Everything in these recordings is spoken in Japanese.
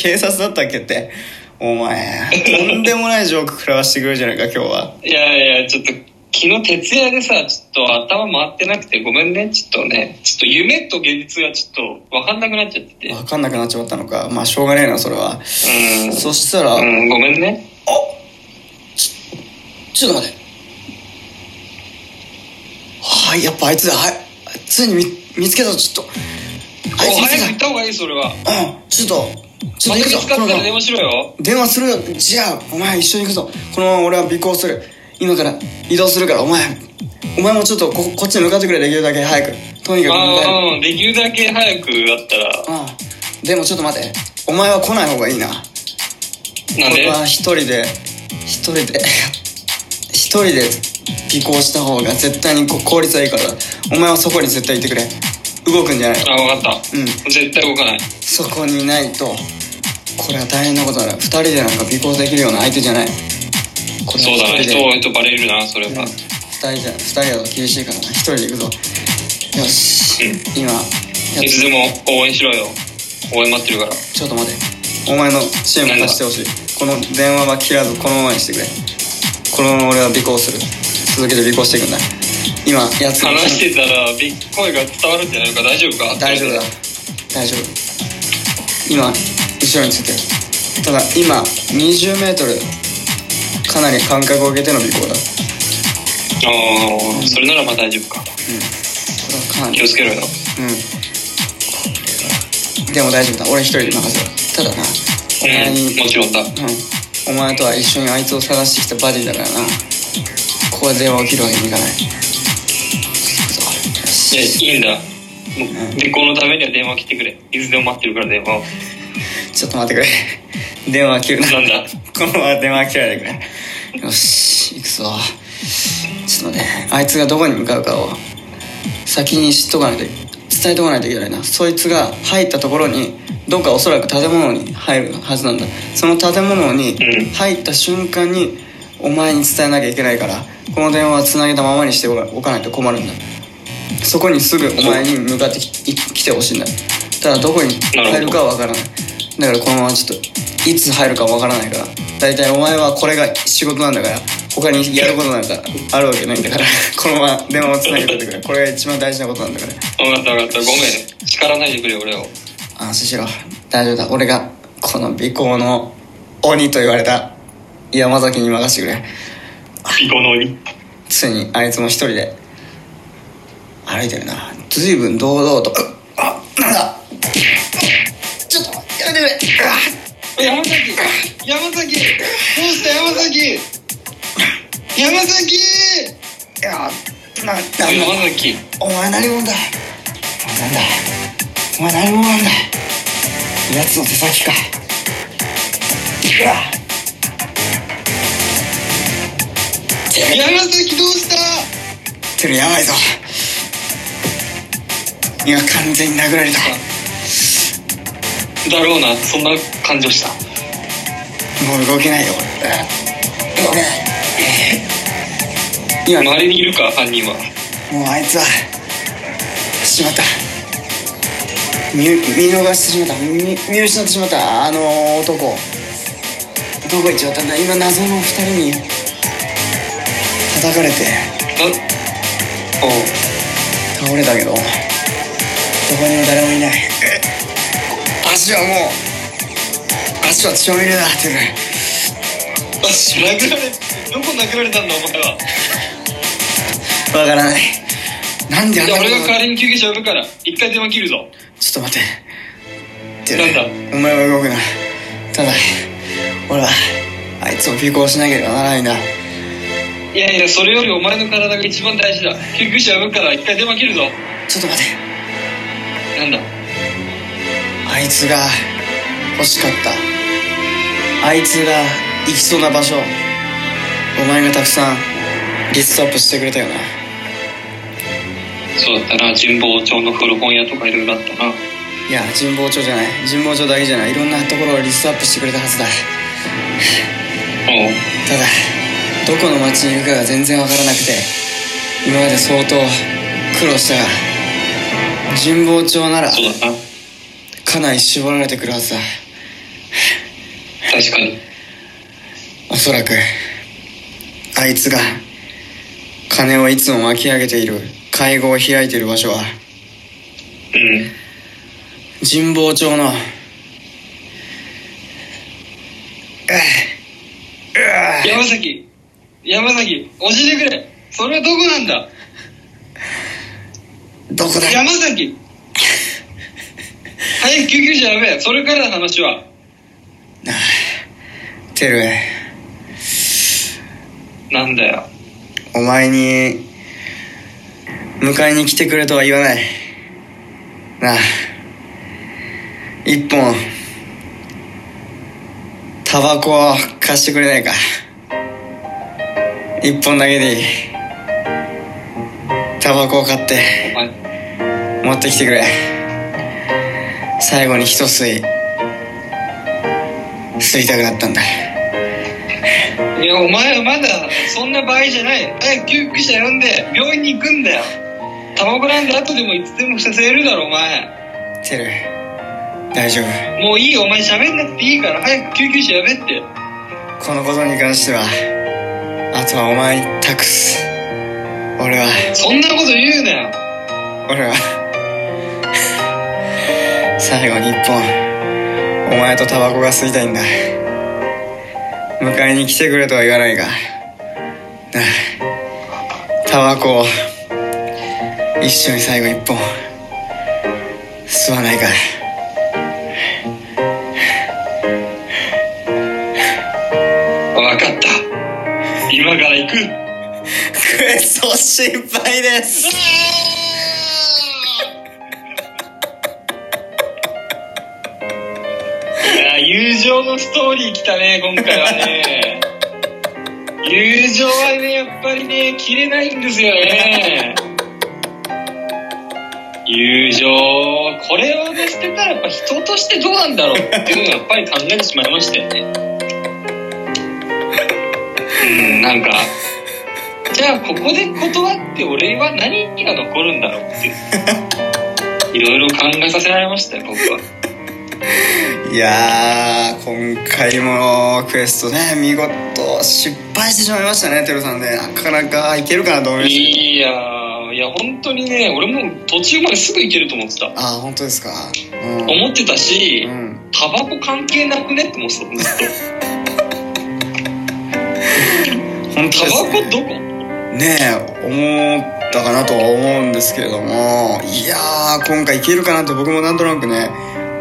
警察だったっけってお前とんでもないジョーク食らわしてくるじゃないか今日はいやいや、ちょっと、昨日徹夜でさ、ちょっと頭回ってなくてごめんね。ちょっとね、ちょっと夢と現実がちょっと分かんなくなっちゃってて。分かんなくなっちまったのかまあしょうがねえなそれはうん。そしたら、うん、ごめんね。ちょっと待ってはいやっぱあいつだはいついに見見つけたぞちょっとあいつお見つけた早く行った方がいい、それは。うんちょっとちょっとまた見行くぞつかったら電話しろよ。電話するよ。じゃあお前一緒に行くぞ。このまま俺は尾行する。今から移動するからお前お前もちょっとここっちに向かってくれできるだけ早く。とにかくああ、できるだけ早くだったら、うんでもちょっと待って。お前は来ない方がいいな。なんで？俺は一人で一人で 一人で尾行した方が絶対にこ効率はいいから。お前はそこに絶対いてくれ動くんじゃない。あ、分かった。うん。絶対動かない。そこにいないとこれは大変なことだ。二人でなんか尾行できるような相手じゃない。そうだね。一人バレるな、それは。二人じゃ二人だと厳しいからな。一人で行くぞ。よし、うん。今いつでも応援しろよ。応援待ってるから。ちょっと待て。お前のチーム貸してほしい。この電話は切らずこのままにしてくれ。このまま俺は尾行する。続けて尾行していくんだ今やつが話してたら、ビッグ声が伝わるんじゃないか？大丈夫か？大丈夫だ。大丈夫。今後ろについてる。ただ今 20m かなり間隔を空けての尾行だ。ああ、それならまあ大丈夫か。これはかなり。気をつけろよ。うん。でも大丈夫だ。俺一人で任せろただなお前にうん、もちろんだ。うん、お前とは一緒にあいつを探してきたバディだからな。ここで電話を切るわけにいかないいや、いいんだ。もう、尾行のためには電話切ってくれ。いつでも待ってるから電話を。ちょっと待ってくれ。電話切るな。なんだ？このまま電話切らないでくれ。よし行くぞ。ちょっと待って。あいつがどこに向かうかを先に知っとかないと伝えとかないといけないな。そいつが入ったところにどっかおそらく建物に入るはずなんだ。その建物にうん。入った瞬間にお前に伝えなきゃいけないからこの電話はつなげたままにしておかないと困るんだそこにすぐお前に向かってきい来てほしいんだ。ただどこに入るかはわからない。だからこのままちょっといつ入るかわからないから。大体お前はこれが仕事なんだから。他にやることなんかあるわけないんだから。このまま電話をつなげてってくれ。これが一番大事なことなんだから。分かった分かった。ごめん。叱らないでくれ、俺を。安心しろ。大丈夫だ。俺がこの尾行の鬼と言われた。山崎に任せてくれ。尾行の鬼。ついにあいつも一人で歩いてるな。随分堂々とあなんだ。ちょっとやめてくれ。山崎。山崎。どうした？山崎。山崎。いやななんだ山崎。お前何者だ？なんだ？お前何者なんだ？奴の手先か。うわ山崎どうした？やばいぞ今完全に殴られただろうなそんな感情した。もう動けないよ俺。動けない今周りにいるか犯人は。もうあいつはしまった。見見逃してしまった。見見失ってしまった。あの男。どこ行っちまったんだ今謎の二人に叩かれて。なおう倒れたけどどこにも誰もいない。足はもう足は血まみれだってる。あ殴られどこ殴られたんだお前は。わからない。なんであんなこと。俺が代わりに救急車呼ぶから一回電話切るぞ。ちょっと待って。ってなんだ？お前は動くな。ただ俺はあいつを尾行しなければならないんだいやいやそれよりお前の体が一番大事だ。救急車呼ぶから一回電話切るぞ。ちょっと待てなんだあいつが欲しかった。あいつが行きそうな場所。お前がたくさんリストアップしてくれたよな。そうだったな。神保町の古本屋とかいろいろあったな。いや神保町じゃない。神保町だけじゃない。いろんなところをリストアップしてくれたはずだ。おう。ただどこの町にいるかが全然わからなくて今まで相当苦労したが神保町ならそうだな。かなり絞られてくるはずだ。確かに。おそらくあいつが金をいつも巻き上げている会合を開いている場所はうん。神保町のうう山崎山崎教えてくれ。それはどこなんだ？どこだ。山崎。早く救急車呼べ。それからの話は。てるなんだよ。お前に迎えに来てくれとは言わない。なあ一本タバコを貸してくれないか。一本だけでいい。タバコを買って。お前持ってきてくれ。最後に一吸い。吸いたくなったんだ。いやお前はまだそんな場合じゃない。早く救急車呼んで病院に行くんだよ。タバコなんて後でもいつでもさせるだろお前。てる。大丈夫。もういいよお前喋んなくていいから早く救急車呼べって。このことに関してはあとはお前に託す。俺は。そんなこと言うなよ。俺は最後に一本お前とタバコが吸いたいんだ。迎えに来てくれとは言わないがタバコを一緒に最後一本吸わないか。分かった。今から行く。クエスト心配ですストーリー来たね今回はね。友情はねやっぱりね切れないんですよね。友情これをね捨てたらやっぱ人としてどうなんだろうっていうのをやっぱり考えてしまいましたよね。うんなんか。じゃあここで断って俺は何が残るんだろうって。いろいろ考えさせられましたよ僕はいやー今回もクエストね見事失敗してしまいましたねテロさんねなかなかいけるかなと思いましいやーいや本当にね俺も途中まですぐ行けると思ってた。たああ本当ですか。うん。思ってたし、うん。タバコ関係なくねって思ってたずっ 本当とタバコどこ？ねえ思ったかなとは思うんですけれどもいやー今回いけるかなって僕もなんとなくね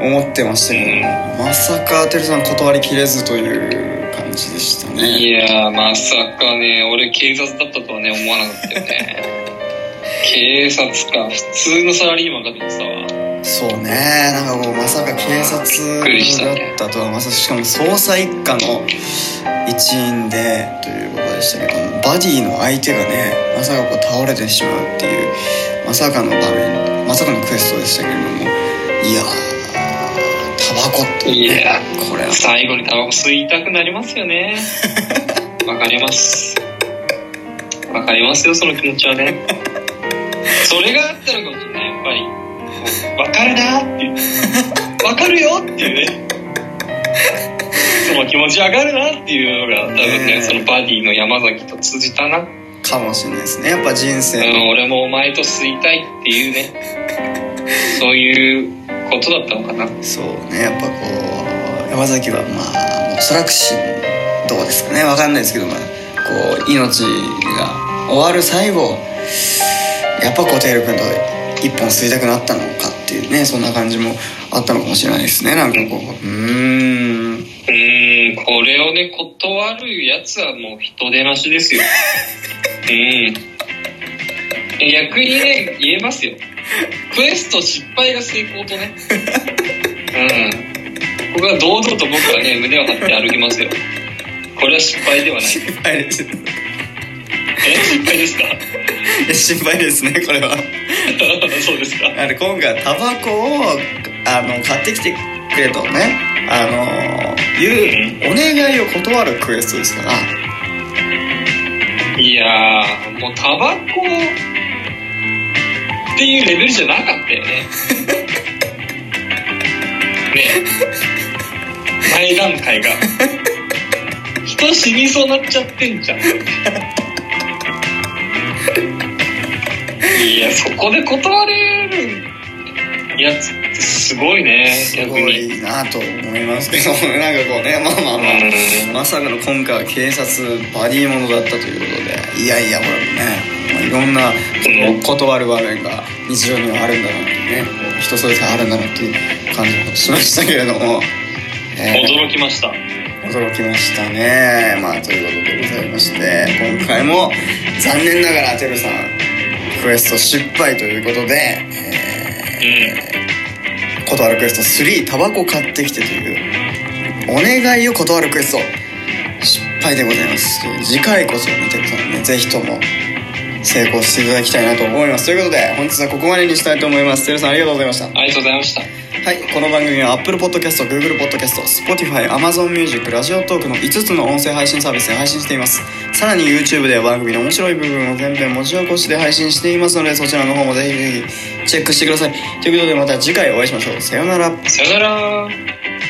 思ってましたけども。まさかテルさん断りきれずという感じでしたね。いやーまさかね俺警察だったとはね思わなかったよね。警察か普通のサラリーマンかと思ってたわ。そうね。なんかもうまさか警察だねったとはまさしかも捜査一課の一員でということでしたけどもバディの相手がねまさかこう倒れてしまうっていうまさかの場面まさかのクエストでしたけれどもいやーっていやこれは。最後にタバコ吸いたくなりますよね。わかります。わかりますよその気持ちはね。それがあったのかもしれない。やっぱり。わかるなって。いうわかるよっていうね。その気持ちわかるなっていうのが多分ねねそのバディの山崎と通じたな、うかもしれないですね。やっぱ人生の。ん、俺もお前と吸いたいっていうね。そういうことだったのかな。そうねやっぱこう山崎はまあおそらくしどうですかね。わかんないですけどまあこう命が終わる最後やっぱこうテール君と一本吸いたくなったのかっていうねそんな感じもあったのかもしれないですね。なんかこううーん。うーんこれをね断るやつはもう人出なしですよ。うん。逆にね言えますよクエスト失敗が成功とね。うん。ここは堂々と僕はね胸を張って歩きますよ。これは失敗ではない。心配です。え？失敗ですか？心配ですねこれは。そうですか？あれ今回タバコをあの買ってきてくれとねあのいうお願いを断るクエストですから。いやーもうタバコっていうレベルじゃなかったよね。ね。え前段階が。人死にそうなっちゃってんじゃん。いやそこで断れるやつすごいねすごいなと思いますけどなんかこうねまあまあまあうん。まさかの今回は警察バディものだったということでいやいやこれもね、まあ、いろんなうん。断る場面が日常にはあるんだなってね人それぞれあるんだなっていう感じもしましたけれども、えー驚きました。驚きましたね。まあということでございまして今回も残念ながらてるさんクエスト失敗ということで、えー断るクエスト3タバコ買ってきてというお願いを断るクエスト失敗でございます次回こそ見てくださいねぜひとも成功していただきたいなと思いますということで本日はここまでにしたいと思いますてるさんありがとうございましたありがとうございましたはい、この番組は Apple Podcast、Google Podcast、Spotify、Amazon Music、ラジオトークの5つの音声配信サービスで配信しています。さらに YouTube では番組の面白い部分を全編文字起こしで配信していますので、そちらの方もぜひぜひチェックしてください。ということでまた次回お会いしましょう。さようなら。さよなら